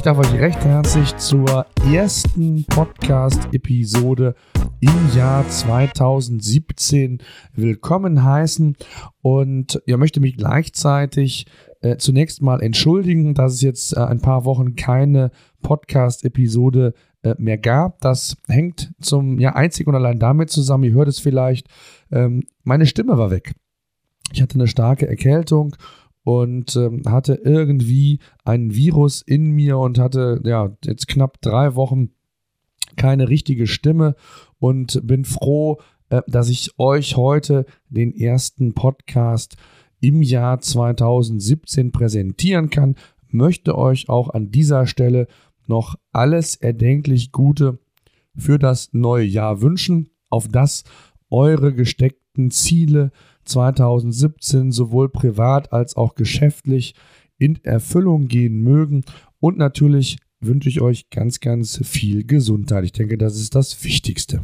ich darf euch recht herzlich zur ersten Podcast-Episode im Jahr 2017 willkommen heißen und ja, möchte mich gleichzeitig äh, zunächst mal entschuldigen, dass es jetzt äh, ein paar Wochen keine Podcast-Episode äh, mehr gab. Das hängt zum ja einzig und allein damit zusammen, ihr hört es vielleicht, ähm, meine Stimme war weg. Ich hatte eine starke Erkältung und ähm, hatte irgendwie ein Virus in mir und hatte ja jetzt knapp drei Wochen keine richtige Stimme und bin froh, äh, dass ich euch heute den ersten Podcast im Jahr 2017 präsentieren kann. Möchte euch auch an dieser Stelle noch alles erdenklich Gute für das neue Jahr wünschen, auf das eure gesteckten Ziele 2017 sowohl privat als auch geschäftlich in Erfüllung gehen mögen. Und natürlich wünsche ich euch ganz, ganz viel Gesundheit. Ich denke, das ist das Wichtigste.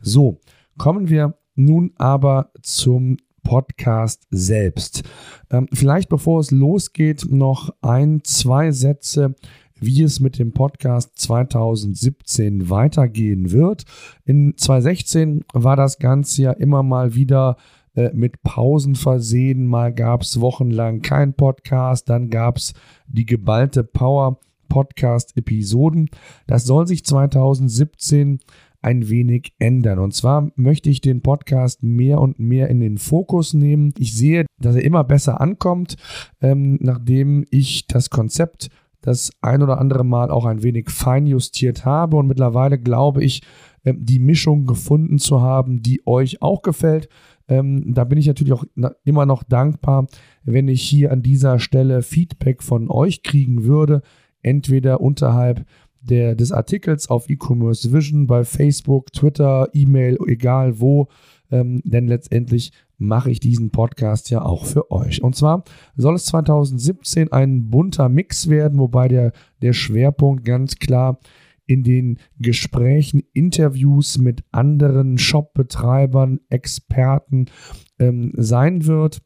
So, kommen wir nun aber zum Podcast selbst. Ähm, vielleicht bevor es losgeht, noch ein, zwei Sätze wie es mit dem Podcast 2017 weitergehen wird. In 2016 war das Ganze ja immer mal wieder äh, mit Pausen versehen. Mal gab es wochenlang kein Podcast, dann gab es die geballte Power Podcast-Episoden. Das soll sich 2017 ein wenig ändern. Und zwar möchte ich den Podcast mehr und mehr in den Fokus nehmen. Ich sehe, dass er immer besser ankommt, ähm, nachdem ich das Konzept das ein oder andere Mal auch ein wenig feinjustiert habe. Und mittlerweile glaube ich, ähm, die Mischung gefunden zu haben, die euch auch gefällt. Ähm, da bin ich natürlich auch immer noch dankbar, wenn ich hier an dieser Stelle Feedback von euch kriegen würde. Entweder unterhalb der, des Artikels auf E-Commerce Vision bei Facebook, Twitter, E-Mail, egal wo. Ähm, denn letztendlich mache ich diesen Podcast ja auch für euch. Und zwar soll es 2017 ein bunter Mix werden, wobei der, der Schwerpunkt ganz klar in den Gesprächen, Interviews mit anderen Shopbetreibern, Experten ähm, sein wird.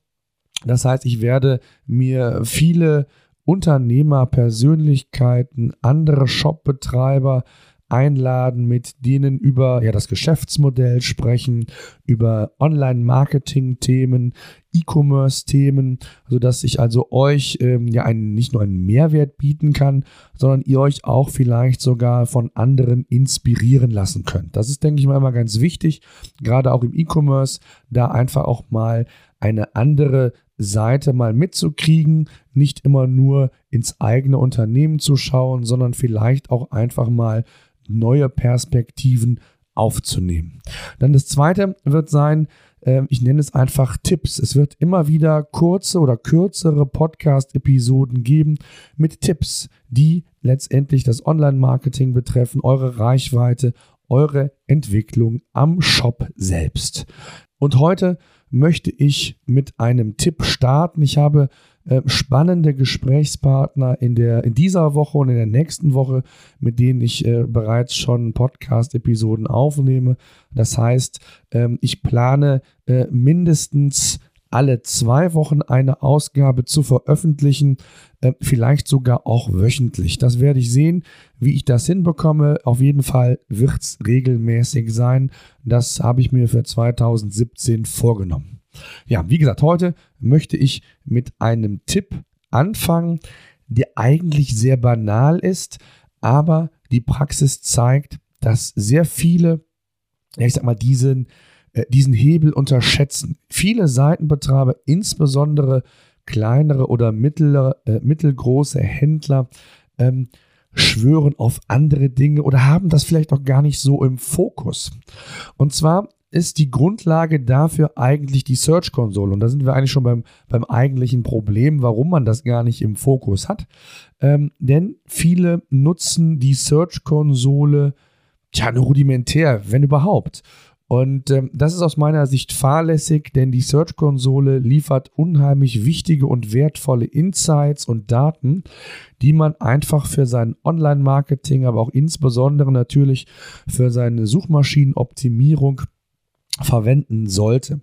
Das heißt, ich werde mir viele Unternehmer, Persönlichkeiten, andere Shopbetreiber einladen, mit denen über ja, das Geschäftsmodell sprechen, über Online-Marketing-Themen, E-Commerce-Themen, sodass ich also euch ähm, ja einen, nicht nur einen Mehrwert bieten kann, sondern ihr euch auch vielleicht sogar von anderen inspirieren lassen könnt. Das ist, denke ich mal, immer ganz wichtig, gerade auch im E-Commerce, da einfach auch mal eine andere Seite mal mitzukriegen, nicht immer nur ins eigene Unternehmen zu schauen, sondern vielleicht auch einfach mal neue Perspektiven aufzunehmen. Dann das zweite wird sein, äh, ich nenne es einfach Tipps. Es wird immer wieder kurze oder kürzere Podcast-Episoden geben mit Tipps, die letztendlich das Online-Marketing betreffen, eure Reichweite, eure Entwicklung am Shop selbst. Und heute möchte ich mit einem Tipp starten. Ich habe äh, spannende Gesprächspartner in, der, in dieser Woche und in der nächsten Woche, mit denen ich äh, bereits schon Podcast-Episoden aufnehme. Das heißt, ähm, ich plane äh, mindestens alle zwei Wochen eine Ausgabe zu veröffentlichen, äh, vielleicht sogar auch wöchentlich. Das werde ich sehen, wie ich das hinbekomme. Auf jeden Fall wird es regelmäßig sein. Das habe ich mir für 2017 vorgenommen. Ja, wie gesagt, heute möchte ich mit einem Tipp anfangen, der eigentlich sehr banal ist, aber die Praxis zeigt, dass sehr viele, ich sag mal, diesen, äh, diesen Hebel unterschätzen. Viele Seitenbetreiber, insbesondere kleinere oder mittlere, äh, mittelgroße Händler, ähm, schwören auf andere Dinge oder haben das vielleicht auch gar nicht so im Fokus. Und zwar ist die Grundlage dafür eigentlich die Search-Konsole. Und da sind wir eigentlich schon beim, beim eigentlichen Problem, warum man das gar nicht im Fokus hat. Ähm, denn viele nutzen die Search-Konsole ja nur rudimentär, wenn überhaupt. Und ähm, das ist aus meiner Sicht fahrlässig, denn die Search-Konsole liefert unheimlich wichtige und wertvolle Insights und Daten, die man einfach für sein Online-Marketing, aber auch insbesondere natürlich für seine Suchmaschinenoptimierung verwenden sollte.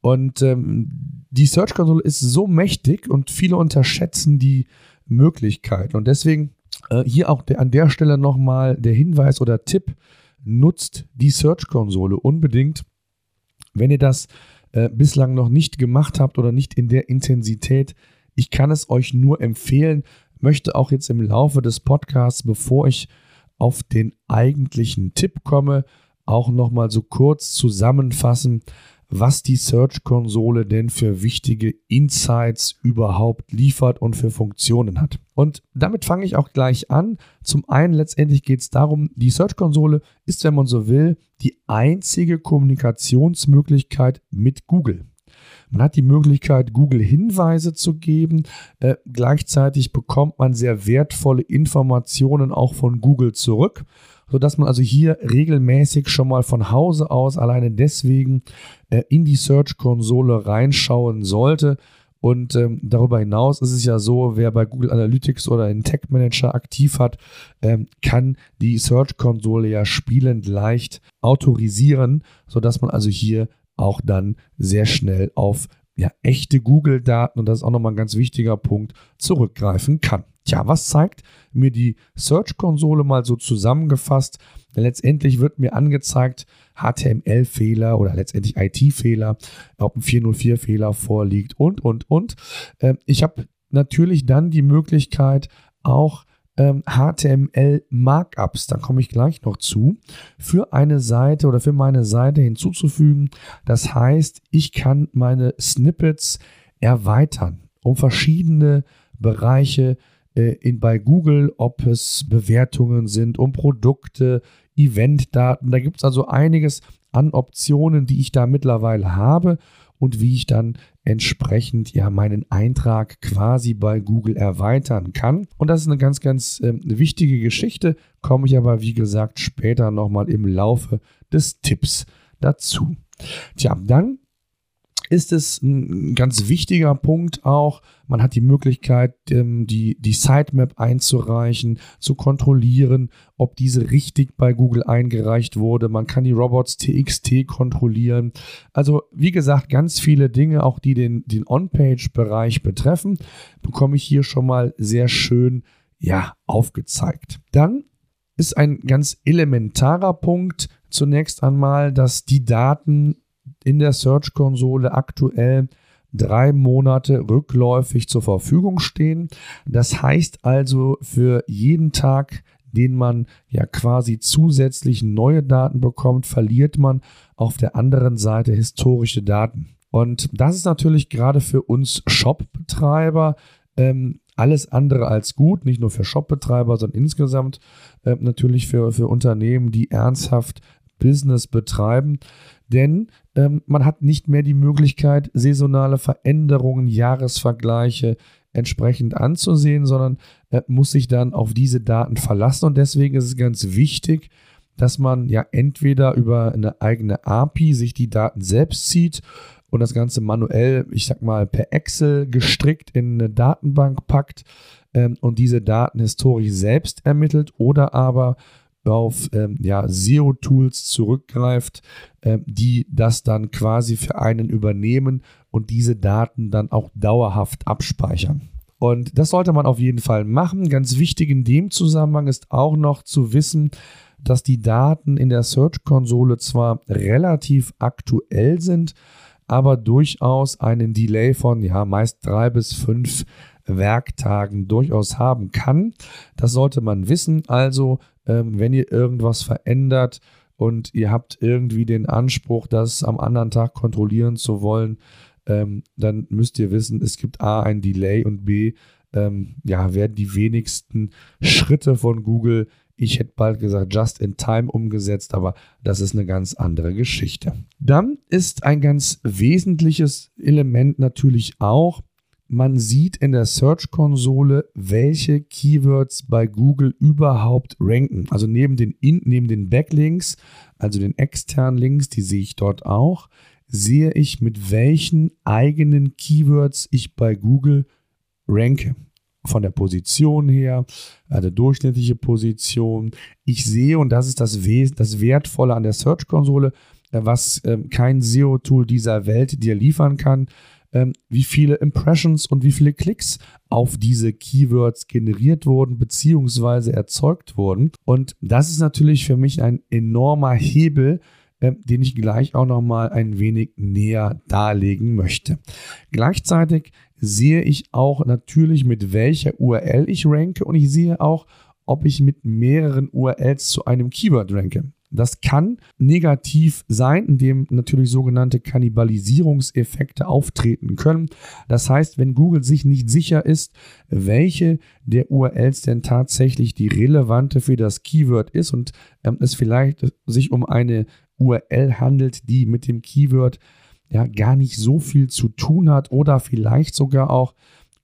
Und ähm, die Search Console ist so mächtig und viele unterschätzen die Möglichkeit. Und deswegen Äh, hier auch der, an der Stelle nochmal der Hinweis oder Tipp, nutzt die Search-Konsole unbedingt. Wenn ihr das äh, bislang noch nicht gemacht habt oder nicht in der Intensität, ich kann es euch nur empfehlen, möchte auch jetzt im Laufe des Podcasts, bevor ich auf den eigentlichen Tipp komme, auch nochmal so kurz zusammenfassen, was die Search-Konsole denn für wichtige Insights überhaupt liefert und für Funktionen hat. Und damit fange ich auch gleich an. Zum einen letztendlich geht es darum, die Search-Konsole ist, wenn man so will, die einzige Kommunikationsmöglichkeit mit Google. Man hat die Möglichkeit, Google Hinweise zu geben. Äh, gleichzeitig bekommt man sehr wertvolle Informationen auch von Google zurück sodass man also hier regelmäßig schon mal von Hause aus alleine deswegen äh, in die Search-Konsole reinschauen sollte. Und ähm, darüber hinaus ist es ja so, wer bei Google Analytics oder in Tech Manager aktiv hat, ähm, kann die Search-Konsole ja spielend leicht autorisieren, sodass man also hier auch dann sehr schnell auf ja, echte Google-Daten, und das ist auch nochmal ein ganz wichtiger Punkt, zurückgreifen kann. Tja, was zeigt mir die Search-Konsole mal so zusammengefasst? Letztendlich wird mir angezeigt, HTML-Fehler oder letztendlich IT-Fehler, ob ein 404-Fehler vorliegt und, und, und. Ähm, ich habe natürlich dann die Möglichkeit, auch ähm, HTML-Markups, da komme ich gleich noch zu, für eine Seite oder für meine Seite hinzuzufügen. Das heißt, ich kann meine Snippets erweitern um verschiedene Bereiche äh, in, bei Google, ob es Bewertungen sind, um Produkte, Eventdaten. Da gibt es also einiges an Optionen, die ich da mittlerweile habe und wie ich dann entsprechend ja meinen Eintrag quasi bei Google erweitern kann. Und das ist eine ganz, ganz äh, wichtige Geschichte, komme ich aber wie gesagt später nochmal im Laufe des Tipps dazu. Tja, dann ist es ein ganz wichtiger Punkt auch. Man hat die Möglichkeit, ähm, die, die Sitemap einzureichen, zu kontrollieren, ob diese richtig bei Google eingereicht wurde. Man kann die Robots TXT kontrollieren. Also, wie gesagt, ganz viele Dinge, auch die den, den On-Page-Bereich betreffen, bekomme ich hier schon mal sehr schön ja, aufgezeigt. Dann ist ein ganz elementarer Punkt zunächst einmal, dass die Daten in der Search-Konsole aktuell drei Monate rückläufig zur Verfügung stehen. Das heißt also für jeden Tag, den man ja quasi zusätzlich neue Daten bekommt, verliert man auf der anderen Seite historische Daten. Und das ist natürlich gerade für uns Shop-Betreiber ähm, alles andere als gut, nicht nur für Shop-Betreiber, sondern insgesamt äh, natürlich für, für Unternehmen, die ernsthaft Business betreiben. Denn ähm, man hat nicht mehr die Möglichkeit, saisonale Veränderungen, Jahresvergleiche entsprechend anzusehen, sondern äh, muss sich dann auf diese Daten verlassen. Und deswegen ist es ganz wichtig, dass man ja entweder über eine eigene API sich die Daten selbst zieht und das Ganze manuell, ich sag mal, per Excel gestrickt in eine Datenbank packt ähm, und diese Daten historisch selbst ermittelt oder aber auf ähm, ja, SEO-Tools zurückgreift, äh, die das dann quasi für einen übernehmen und diese Daten dann auch dauerhaft abspeichern. Und das sollte man auf jeden Fall machen. Ganz wichtig in dem Zusammenhang ist auch noch zu wissen, dass die Daten in der Search-Konsole zwar relativ aktuell sind, aber durchaus einen Delay von ja meist drei bis fünf Werktagen durchaus haben kann. Das sollte man wissen. Also ähm, wenn ihr irgendwas verändert und ihr habt irgendwie den Anspruch, das am anderen Tag kontrollieren zu wollen, ähm, dann müsst ihr wissen, es gibt A, ein Delay und B, ähm, ja, werden die wenigsten Schritte von Google, ich hätte bald gesagt, just in time umgesetzt, aber das ist eine ganz andere Geschichte. Dann ist ein ganz wesentliches Element natürlich auch, man sieht in der Search-Konsole, welche Keywords bei Google überhaupt ranken. Also neben den, in, neben den Backlinks, also den externen Links, die sehe ich dort auch, sehe ich, mit welchen eigenen Keywords ich bei Google ranke. Von der Position her, also durchschnittliche Position. Ich sehe, und das ist das, das Wertvolle an der Search-Konsole, äh, was ähm, kein SEO-Tool dieser Welt dir liefern kann, ähm, wie viele Impressions und wie viele Klicks auf diese Keywords generiert wurden bzw. erzeugt wurden. Und das ist natürlich für mich ein enormer Hebel, äh, den ich gleich auch noch mal ein wenig näher darlegen möchte. Gleichzeitig sehe ich auch natürlich, mit welcher URL ich ranke und ich sehe auch, ob ich mit mehreren URLs zu einem Keyword ranke. Das kann negativ sein, indem natürlich sogenannte Kannibalisierungseffekte auftreten können. Das heißt, wenn Google sich nicht sicher ist, welche der URLs denn tatsächlich die relevante für das Keyword ist und ähm, es vielleicht sich um eine URL handelt, die mit dem Keyword ja gar nicht so viel zu tun hat oder vielleicht sogar auch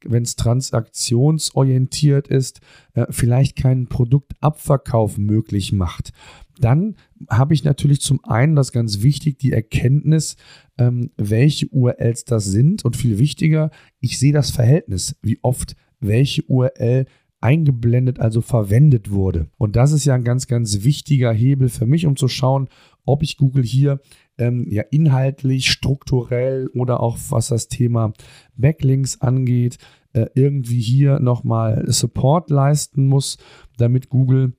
wenn es transaktionsorientiert ist, äh, vielleicht keinen Produktabverkauf möglich macht. Dann habe ich natürlich zum einen das ganz wichtig, die Erkenntnis, ähm, welche URLs das sind und viel wichtiger, ich sehe das Verhältnis, wie oft welche URL eingeblendet, also verwendet wurde. Und das ist ja ein ganz, ganz wichtiger Hebel für mich, um zu schauen, ob ich Google hier ähm, ja inhaltlich, strukturell oder auch was das Thema Backlinks angeht, äh, irgendwie hier nochmal Support leisten muss, damit Google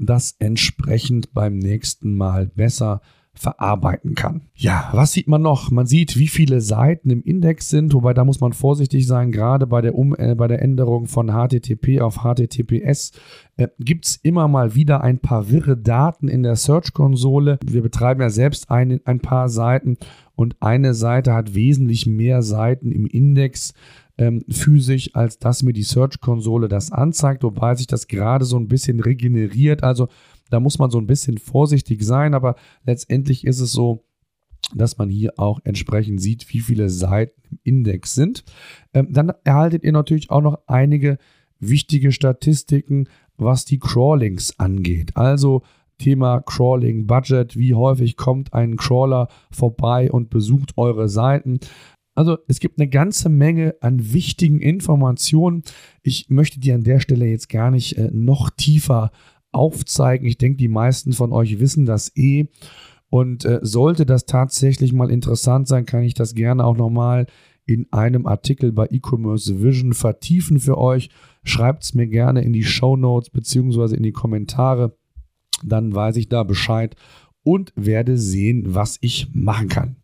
das entsprechend beim nächsten Mal besser verarbeiten kann. Ja, was sieht man noch? Man sieht, wie viele Seiten im Index sind, wobei da muss man vorsichtig sein, gerade bei der, um äh, bei der Änderung von HTTP auf HTTPS äh, gibt es immer mal wieder ein paar wirre Daten in der Search-Konsole. Wir betreiben ja selbst ein, ein paar Seiten und eine Seite hat wesentlich mehr Seiten im Index ähm, physisch, als dass mir die Search-Konsole das anzeigt, wobei sich das gerade so ein bisschen regeneriert. Also da muss man so ein bisschen vorsichtig sein, aber letztendlich ist es so, dass man hier auch entsprechend sieht, wie viele Seiten im Index sind. Ähm, dann erhaltet ihr natürlich auch noch einige wichtige Statistiken, was die Crawlings angeht. Also Thema Crawling Budget, wie häufig kommt ein Crawler vorbei und besucht eure Seiten. Also es gibt eine ganze Menge an wichtigen Informationen. Ich möchte die an der Stelle jetzt gar nicht äh, noch tiefer aufzeigen. Ich denke, die meisten von euch wissen das eh. Und äh, sollte das tatsächlich mal interessant sein, kann ich das gerne auch nochmal in einem Artikel bei E-Commerce Vision vertiefen für euch. Schreibt es mir gerne in die Show Notes beziehungsweise in die Kommentare. Dann weiß ich da Bescheid und werde sehen, was ich machen kann.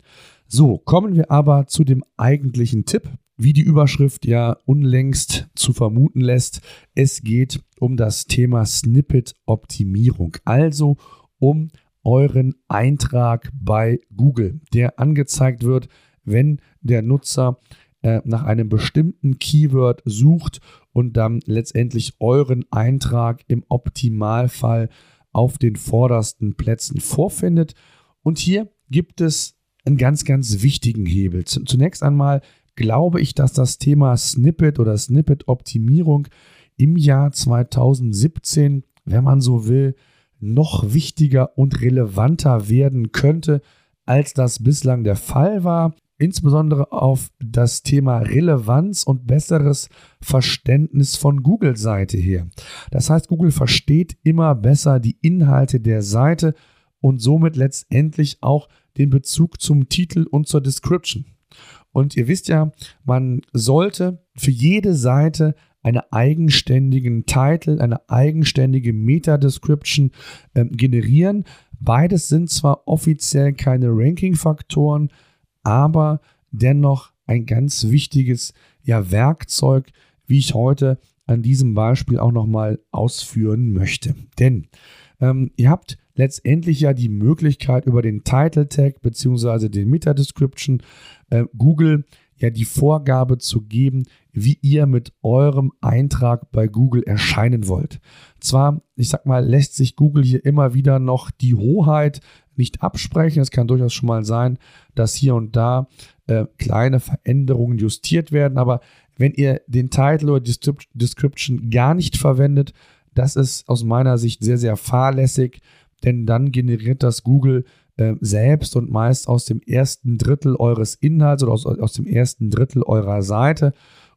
So, kommen wir aber zu dem eigentlichen Tipp. Wie die Überschrift ja unlängst zu vermuten lässt, es geht um das Thema Snippet-Optimierung, also um euren Eintrag bei Google, der angezeigt wird, wenn der Nutzer äh, nach einem bestimmten Keyword sucht und dann letztendlich euren Eintrag im Optimalfall auf den vordersten Plätzen vorfindet. Und hier gibt es einen ganz, ganz wichtigen Hebel. Zunächst einmal glaube ich, dass das Thema Snippet oder Snippet-Optimierung im Jahr 2017, wenn man so will, noch wichtiger und relevanter werden könnte, als das bislang der Fall war. Insbesondere auf das Thema Relevanz und besseres Verständnis von Google-Seite her. Das heißt, Google versteht immer besser die Inhalte der Seite und somit letztendlich auch den Bezug zum Titel und zur Description. Und ihr wisst ja, man sollte für jede Seite einen eigenständigen Titel, eine eigenständige Meta-Description äh, generieren. Beides sind zwar offiziell keine Ranking-Faktoren, aber dennoch ein ganz wichtiges ja, Werkzeug, wie ich heute an diesem Beispiel auch nochmal ausführen möchte. Denn ähm, ihr habt letztendlich ja die Möglichkeit über den Title Tag bzw. den Meta Description äh, Google ja die Vorgabe zu geben, wie ihr mit eurem Eintrag bei Google erscheinen wollt. Zwar, ich sag mal, lässt sich Google hier immer wieder noch die Hoheit nicht absprechen. Es kann durchaus schon mal sein, dass hier und da äh, kleine Veränderungen justiert werden, aber wenn ihr den Titel oder Description gar nicht verwendet, das ist aus meiner Sicht sehr, sehr fahrlässig, denn dann generiert das Google äh, selbst und meist aus dem ersten Drittel eures Inhalts oder aus, aus dem ersten Drittel eurer Seite.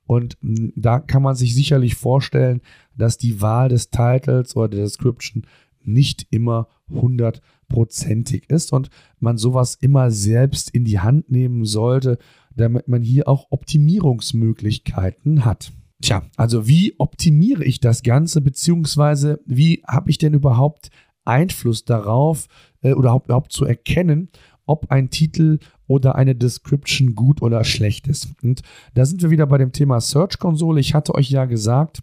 Und mh, hm, da kann man sich sicherlich vorstellen, dass die Wahl des Titles oder der Description nicht immer hundertprozentig ist und man sowas immer selbst in die Hand nehmen sollte, damit man hier auch Optimierungsmöglichkeiten hat. Tja, also wie optimiere ich das Ganze, beziehungsweise wie habe ich denn überhaupt Einfluss darauf äh, oder überhaupt zu erkennen, ob ein Titel oder eine Description gut oder schlecht ist. Und da sind wir wieder bei dem Thema Search-Konsole. Ich hatte euch ja gesagt,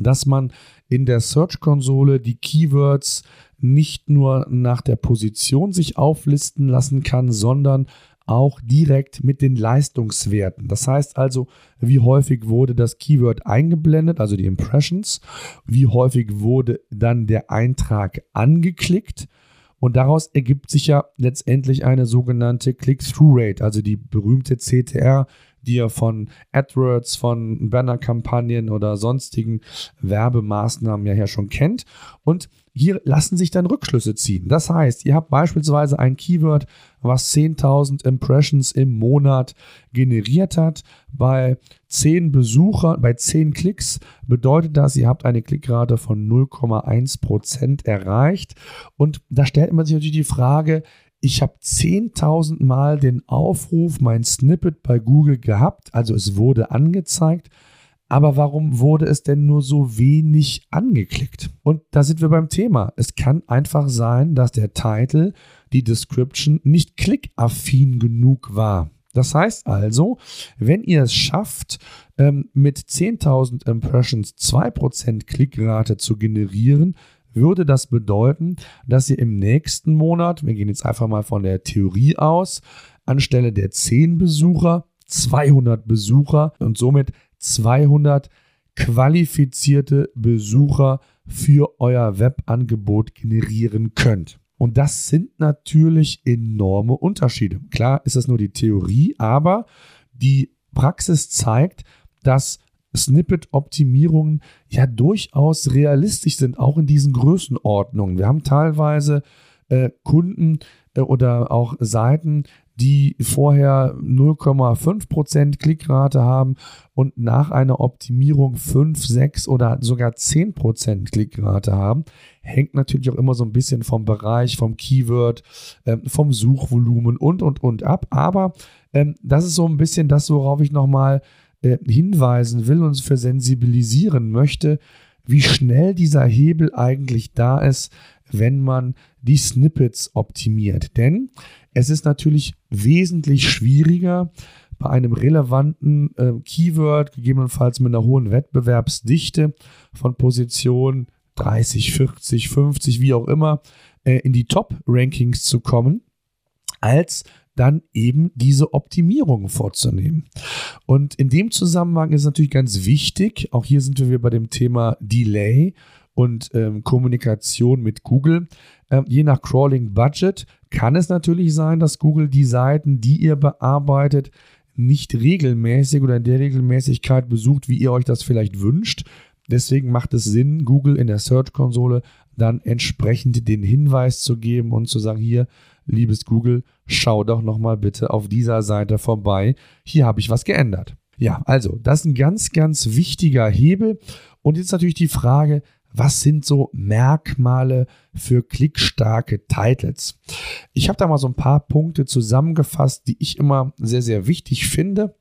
dass man in der Search-Konsole die Keywords nicht nur nach der Position sich auflisten lassen kann, sondern auch direkt mit den Leistungswerten. Das heißt also, wie häufig wurde das Keyword eingeblendet, also die Impressions, wie häufig wurde dann der Eintrag angeklickt und daraus ergibt sich ja letztendlich eine sogenannte Click-Through-Rate, also die berühmte CTR, die ihr von AdWords, von Banner-Kampagnen oder sonstigen Werbemaßnahmen ja, ja schon kennt. Und hier lassen sich dann Rückschlüsse ziehen. Das heißt, ihr habt beispielsweise ein Keyword, was 10.000 Impressions im Monat generiert hat. Bei 10 Besuchern, bei 10 Klicks bedeutet das, ihr habt eine Klickrate von 0,1% erreicht. Und da stellt man sich natürlich die Frage, ich habe 10.000 Mal den Aufruf, mein Snippet bei Google gehabt, also es wurde angezeigt, aber warum wurde es denn nur so wenig angeklickt? Und da sind wir beim Thema. Es kann einfach sein, dass der Titel, die Description nicht klickaffin genug war. Das heißt also, wenn ihr es schafft, ähm, mit 10.000 Impressions 2% Klickrate zu generieren, würde das bedeuten, dass ihr im nächsten Monat, wir gehen jetzt einfach mal von der Theorie aus, anstelle der 10 Besucher 200 Besucher und somit 200 qualifizierte Besucher für euer Webangebot generieren könnt. Und das sind natürlich enorme Unterschiede. Klar ist das nur die Theorie, aber die Praxis zeigt, dass Snippet-Optimierungen ja durchaus realistisch sind, auch in diesen Größenordnungen. Wir haben teilweise äh, Kunden äh, oder auch Seiten, die vorher 0,5% Klickrate haben und nach einer Optimierung 5, 6 oder sogar 10% Klickrate haben. Hängt natürlich auch immer so ein bisschen vom Bereich, vom Keyword, ähm, vom Suchvolumen und, und, und ab. Aber ähm, das ist so ein bisschen das, worauf ich nochmal äh, hinweisen will und für sensibilisieren möchte, wie schnell dieser Hebel eigentlich da ist, wenn man die Snippets optimiert. Denn es ist natürlich wesentlich schwieriger, bei einem relevanten äh, Keyword, gegebenenfalls mit einer hohen Wettbewerbsdichte von Position 30, 40, 50, wie auch immer, äh, in die Top-Rankings zu kommen, als dann eben diese Optimierungen vorzunehmen. Und in dem Zusammenhang ist natürlich ganz wichtig, auch hier sind wir bei dem Thema Delay und ähm, Kommunikation mit Google. Ähm, je nach Crawling Budget kann es natürlich sein, dass Google die Seiten, die ihr bearbeitet, nicht regelmäßig oder in der Regelmäßigkeit besucht, wie ihr euch das vielleicht wünscht. Deswegen macht es Sinn, Google in der Search-Konsole dann entsprechend den Hinweis zu geben und zu sagen, hier, liebes Google, schau doch nochmal bitte auf dieser Seite vorbei. Hier habe ich was geändert. Ja, also, das ist ein ganz, ganz wichtiger Hebel. Und jetzt natürlich die Frage, was sind so Merkmale für klickstarke Titles? Ich habe da mal so ein paar Punkte zusammengefasst, die ich immer sehr, sehr wichtig finde.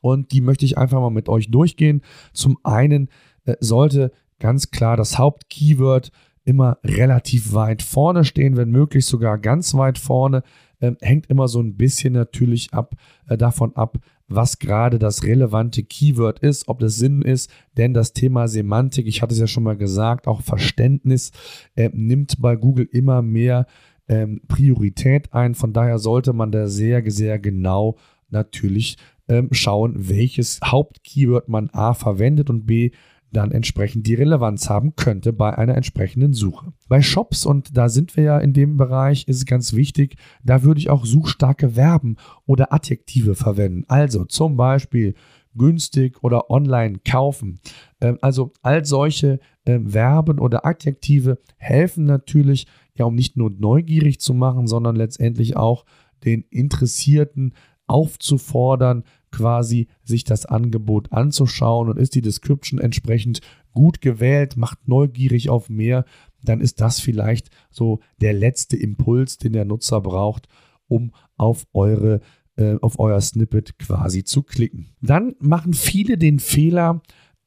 Und die möchte ich einfach mal mit euch durchgehen. Zum einen äh, sollte ganz klar das Hauptkeyword immer relativ weit vorne stehen, wenn möglich sogar ganz weit vorne. Äh, hängt immer so ein bisschen natürlich ab, äh, davon ab, was gerade das relevante Keyword ist, ob das Sinn ist, denn das Thema Semantik, ich hatte es ja schon mal gesagt, auch Verständnis äh, nimmt bei Google immer mehr ähm, Priorität ein. Von daher sollte man da sehr, sehr genau natürlich ähm, schauen, welches Hauptkeyword man A verwendet und B dann entsprechend die Relevanz haben könnte bei einer entsprechenden Suche. Bei Shops, und da sind wir ja in dem Bereich, ist es ganz wichtig, da würde ich auch suchstarke Verben oder Adjektive verwenden. Also zum Beispiel günstig oder online kaufen. Ähm, also all solche ähm, Verben oder Adjektive helfen natürlich, ja, um nicht nur neugierig zu machen, sondern letztendlich auch den Interessierten aufzufordern, quasi sich das Angebot anzuschauen und ist die Description entsprechend gut gewählt, macht neugierig auf mehr, dann ist das vielleicht so der letzte Impuls, den der Nutzer braucht, um auf eure äh, auf euer Snippet quasi zu klicken. Dann machen viele den Fehler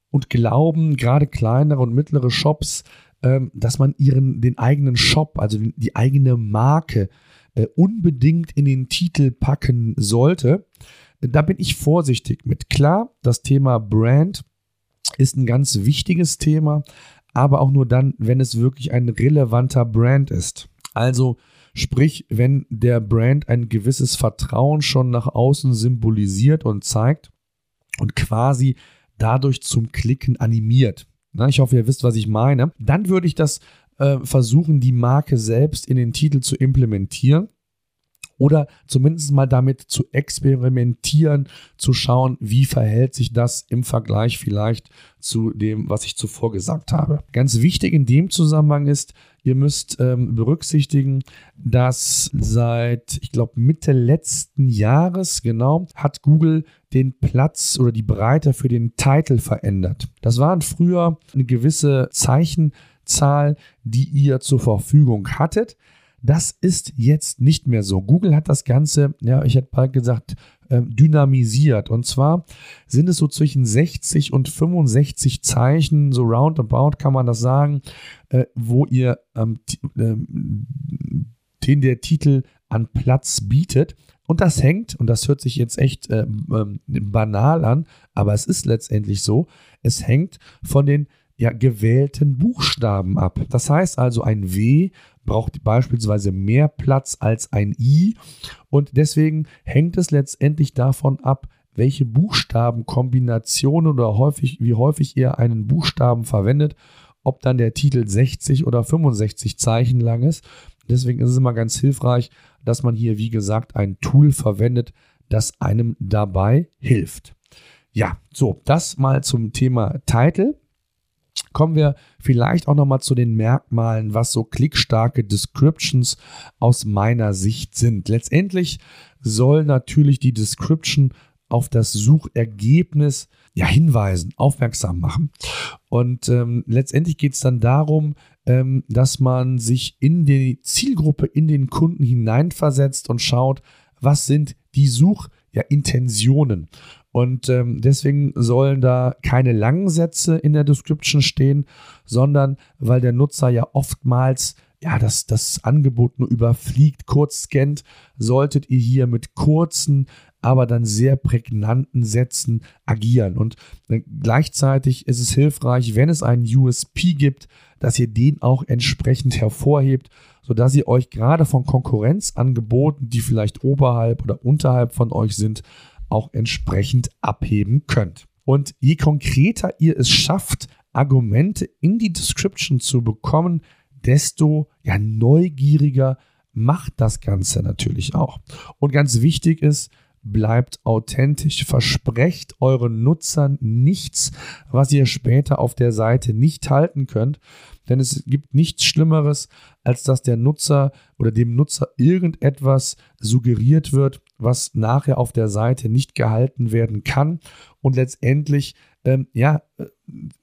und glauben, gerade kleinere und mittlere Shops, ähm, dass man ihren, den eigenen Shop, also die eigene Marke, unbedingt in den Titel packen sollte. Da bin ich vorsichtig mit. Klar, das Thema Brand ist ein ganz wichtiges Thema, aber auch nur dann, wenn es wirklich ein relevanter Brand ist. Also sprich, wenn der Brand ein gewisses Vertrauen schon nach außen symbolisiert und zeigt und quasi dadurch zum Klicken animiert. Na, ich hoffe, ihr wisst, was ich meine. Dann würde ich das äh, versuchen, die Marke selbst in den Titel zu implementieren oder zumindest mal damit zu experimentieren, zu schauen, wie verhält sich das im Vergleich vielleicht zu dem, was ich zuvor gesagt habe. Ganz wichtig in dem Zusammenhang ist, ihr müsst ähm, berücksichtigen, dass seit, ich glaube, Mitte letzten Jahres, genau, hat Google den Platz oder die Breite für den Titel verändert. Das waren früher eine gewisse Zeichenzahl, die ihr zur Verfügung hattet. Das ist jetzt nicht mehr so. Google hat das Ganze, ja, ich hätte bald gesagt, ähm, dynamisiert. Und zwar sind es so zwischen 60 und 65 Zeichen, so roundabout kann man das sagen, äh, wo ihr ähm, ähm, den der Titel an Platz bietet. Und das hängt, und das hört sich jetzt echt äh, äh, banal an, aber es ist letztendlich so, es hängt von den ja, gewählten Buchstaben ab. Das heißt also, ein W braucht beispielsweise mehr Platz als ein I und deswegen hängt es letztendlich davon ab, welche Buchstabenkombination oder häufig, wie häufig ihr einen Buchstaben verwendet, ob dann der Titel 60 oder 65 Zeichen lang ist. Deswegen ist es immer ganz hilfreich, dass man hier, wie gesagt, ein Tool verwendet, das einem dabei hilft. Ja, so, das mal zum Thema Title. Kommen wir vielleicht auch nochmal zu den Merkmalen, was so klickstarke Descriptions aus meiner Sicht sind. Letztendlich soll natürlich die Description auf das Suchergebnis ja, hinweisen, aufmerksam machen. Und ähm, letztendlich geht es dann darum, ähm, dass man sich in die Zielgruppe, in den Kunden hineinversetzt und schaut, was sind die Suchintentionen. Ja, und ähm, deswegen sollen da keine langen Sätze in der Description stehen, sondern weil der Nutzer ja oftmals ja, das, das Angebot nur überfliegt, kurz scannt, solltet ihr hier mit kurzen, aber dann sehr prägnanten Sätzen agieren. Und äh, gleichzeitig ist es hilfreich, wenn es einen USP gibt, dass ihr den auch entsprechend hervorhebt, sodass ihr euch gerade von Konkurrenzangeboten, die vielleicht oberhalb oder unterhalb von euch sind, auch entsprechend abheben könnt. Und je konkreter ihr es schafft, Argumente in die Description zu bekommen, desto ja, neugieriger macht das Ganze natürlich auch. Und ganz wichtig ist, bleibt authentisch. Versprecht euren Nutzern nichts, was ihr später auf der Seite nicht halten könnt. Denn es gibt nichts Schlimmeres, als dass der Nutzer oder dem Nutzer irgendetwas suggeriert wird, was nachher auf der Seite nicht gehalten werden kann. Und letztendlich, ähm, ja, äh,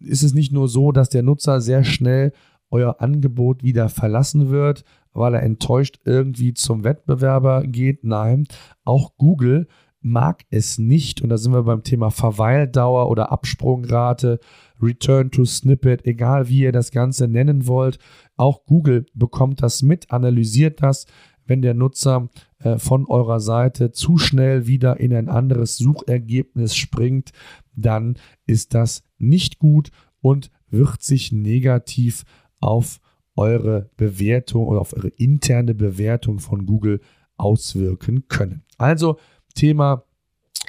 ist es nicht nur so, dass der Nutzer sehr schnell euer Angebot wieder verlassen wird, weil er enttäuscht irgendwie zum Wettbewerber geht. Nein, auch Google mag es nicht, und da sind wir beim Thema Verweildauer oder Absprungrate, Return to Snippet, egal wie ihr das Ganze nennen wollt. Auch Google bekommt das mit, analysiert das, wenn der Nutzer äh, von eurer Seite zu schnell wieder in ein anderes Suchergebnis springt, dann ist das nicht gut und wird sich negativ auf eure Bewertung oder auf eure interne Bewertung von Google auswirken können. Also Thema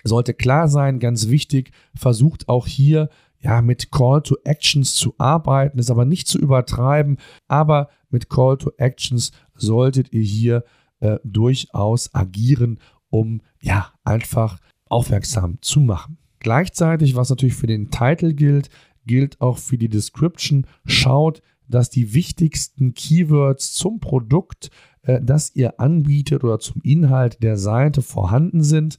sollte klar sein, ganz wichtig, versucht auch hier ja mit Call to Actions zu arbeiten, ist aber nicht zu übertreiben, aber mit Call to Actions solltet ihr hier äh, durchaus agieren, um ja einfach aufmerksam zu machen. Gleichzeitig, was natürlich für den Titel gilt, gilt auch für die Description. Schaut, dass die wichtigsten Keywords zum Produkt, äh, das ihr anbietet oder zum Inhalt der Seite vorhanden sind.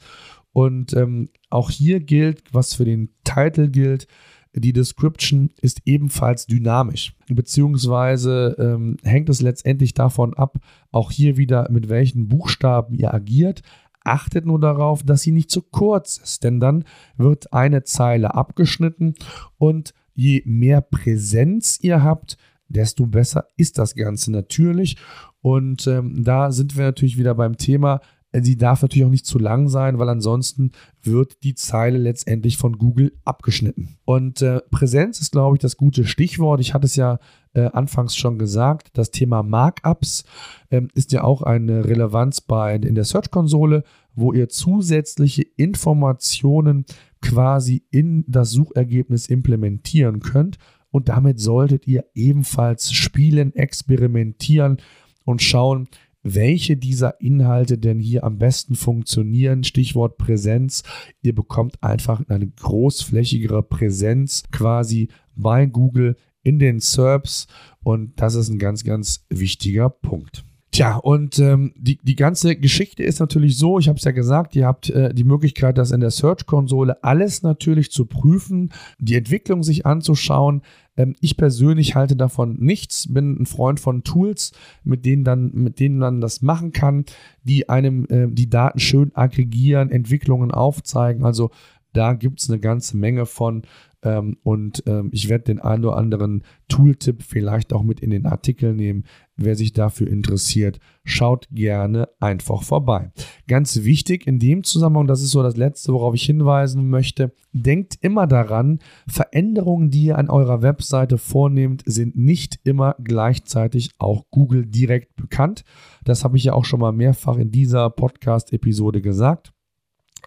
Und ähm, auch hier gilt, was für den Titel gilt, die Description ist ebenfalls dynamisch, beziehungsweise ähm, hängt es letztendlich davon ab, auch hier wieder mit welchen Buchstaben ihr agiert. achtet nur darauf, dass sie nicht zu kurz ist, denn dann wird eine Zeile abgeschnitten und je mehr Präsenz ihr habt, desto besser ist das Ganze natürlich. Und ähm, da sind wir natürlich wieder beim Thema, Sie darf natürlich auch nicht zu lang sein, weil ansonsten wird die Zeile letztendlich von Google abgeschnitten. Und äh, Präsenz ist, glaube ich, das gute Stichwort. Ich hatte es ja äh, anfangs schon gesagt. Das Thema Markups ähm, ist ja auch eine Relevanz bei, in der Search-Konsole, wo ihr zusätzliche Informationen quasi in das Suchergebnis implementieren könnt. Und damit solltet ihr ebenfalls spielen, experimentieren und schauen, welche dieser Inhalte denn hier am besten funktionieren. Stichwort Präsenz. Ihr bekommt einfach eine großflächigere Präsenz quasi bei Google in den SERPs und das ist ein ganz, ganz wichtiger Punkt. Tja, und ähm, die, die ganze Geschichte ist natürlich so, ich habe es ja gesagt, ihr habt äh, die Möglichkeit, das in der Search-Konsole alles natürlich zu prüfen, die Entwicklung sich anzuschauen. Ähm, ich persönlich halte davon nichts, bin ein Freund von Tools, mit denen, dann, mit denen man das machen kann, die einem äh, die Daten schön aggregieren, Entwicklungen aufzeigen. Also da gibt es eine ganze Menge von. Ähm, und ähm, ich werde den einen oder anderen Tooltip vielleicht auch mit in den Artikel nehmen. Wer sich dafür interessiert, schaut gerne einfach vorbei. Ganz wichtig in dem Zusammenhang, das ist so das Letzte, worauf ich hinweisen möchte, denkt immer daran, Veränderungen, die ihr an eurer Webseite vornehmt, sind nicht immer gleichzeitig auch Google direkt bekannt. Das habe ich ja auch schon mal mehrfach in dieser Podcast-Episode gesagt.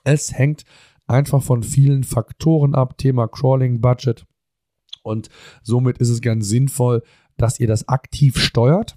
Es hängt einfach von vielen Faktoren ab, Thema Crawling, Budget. Und somit ist es ganz sinnvoll, dass ihr das aktiv steuert.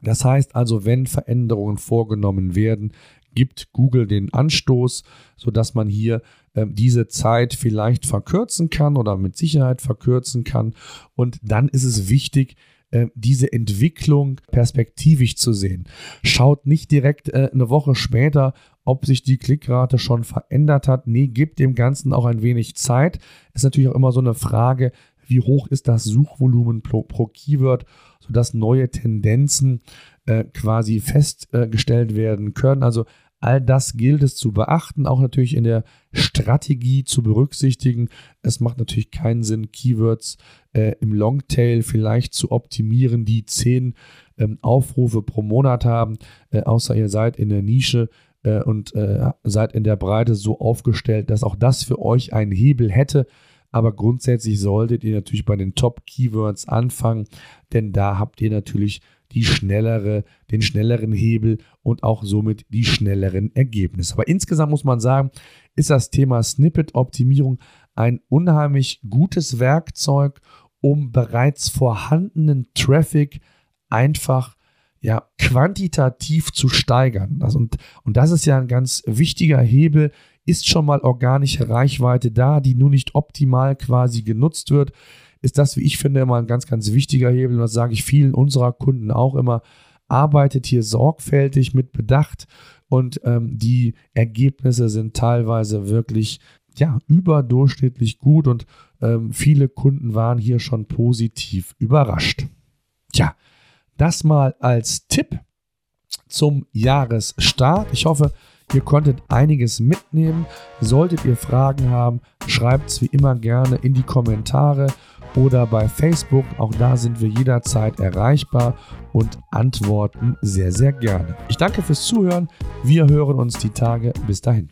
Das heißt also, wenn Veränderungen vorgenommen werden, gibt Google den Anstoß, sodass man hier äh, diese Zeit vielleicht verkürzen kann oder mit Sicherheit verkürzen kann. Und dann ist es wichtig, äh, diese Entwicklung perspektivisch zu sehen. Schaut nicht direkt äh, eine Woche später ob sich die Klickrate schon verändert hat. Nee, gibt dem Ganzen auch ein wenig Zeit. Ist natürlich auch immer so eine Frage, wie hoch ist das Suchvolumen pro, pro Keyword, sodass neue Tendenzen äh, quasi festgestellt äh, werden können. Also all das gilt es zu beachten, auch natürlich in der Strategie zu berücksichtigen. Es macht natürlich keinen Sinn, Keywords äh, im Longtail vielleicht zu optimieren, die zehn ähm, Aufrufe pro Monat haben, äh, außer ihr seid in der Nische äh, und äh, seid in der Breite so aufgestellt, dass auch das für euch einen Hebel hätte. Aber grundsätzlich solltet ihr natürlich bei den Top-Keywords anfangen, denn da habt ihr natürlich die schnellere, den schnelleren Hebel und auch somit die schnelleren Ergebnisse. Aber insgesamt muss man sagen, ist das Thema Snippet-Optimierung ein unheimlich gutes Werkzeug, um bereits vorhandenen Traffic einfach ja, quantitativ zu steigern. Das und, und das ist ja ein ganz wichtiger Hebel. Ist schon mal organische Reichweite da, die nur nicht optimal quasi genutzt wird, ist das, wie ich finde, immer ein ganz, ganz wichtiger Hebel. Und das sage ich vielen unserer Kunden auch immer. Arbeitet hier sorgfältig mit Bedacht und ähm, die Ergebnisse sind teilweise wirklich ja, überdurchschnittlich gut und ähm, viele Kunden waren hier schon positiv überrascht. Tja, das mal als Tipp zum Jahresstart. Ich hoffe, ihr konntet einiges mitnehmen. Solltet ihr Fragen haben, schreibt es wie immer gerne in die Kommentare oder bei Facebook. Auch da sind wir jederzeit erreichbar und antworten sehr, sehr gerne. Ich danke fürs Zuhören. Wir hören uns die Tage. Bis dahin.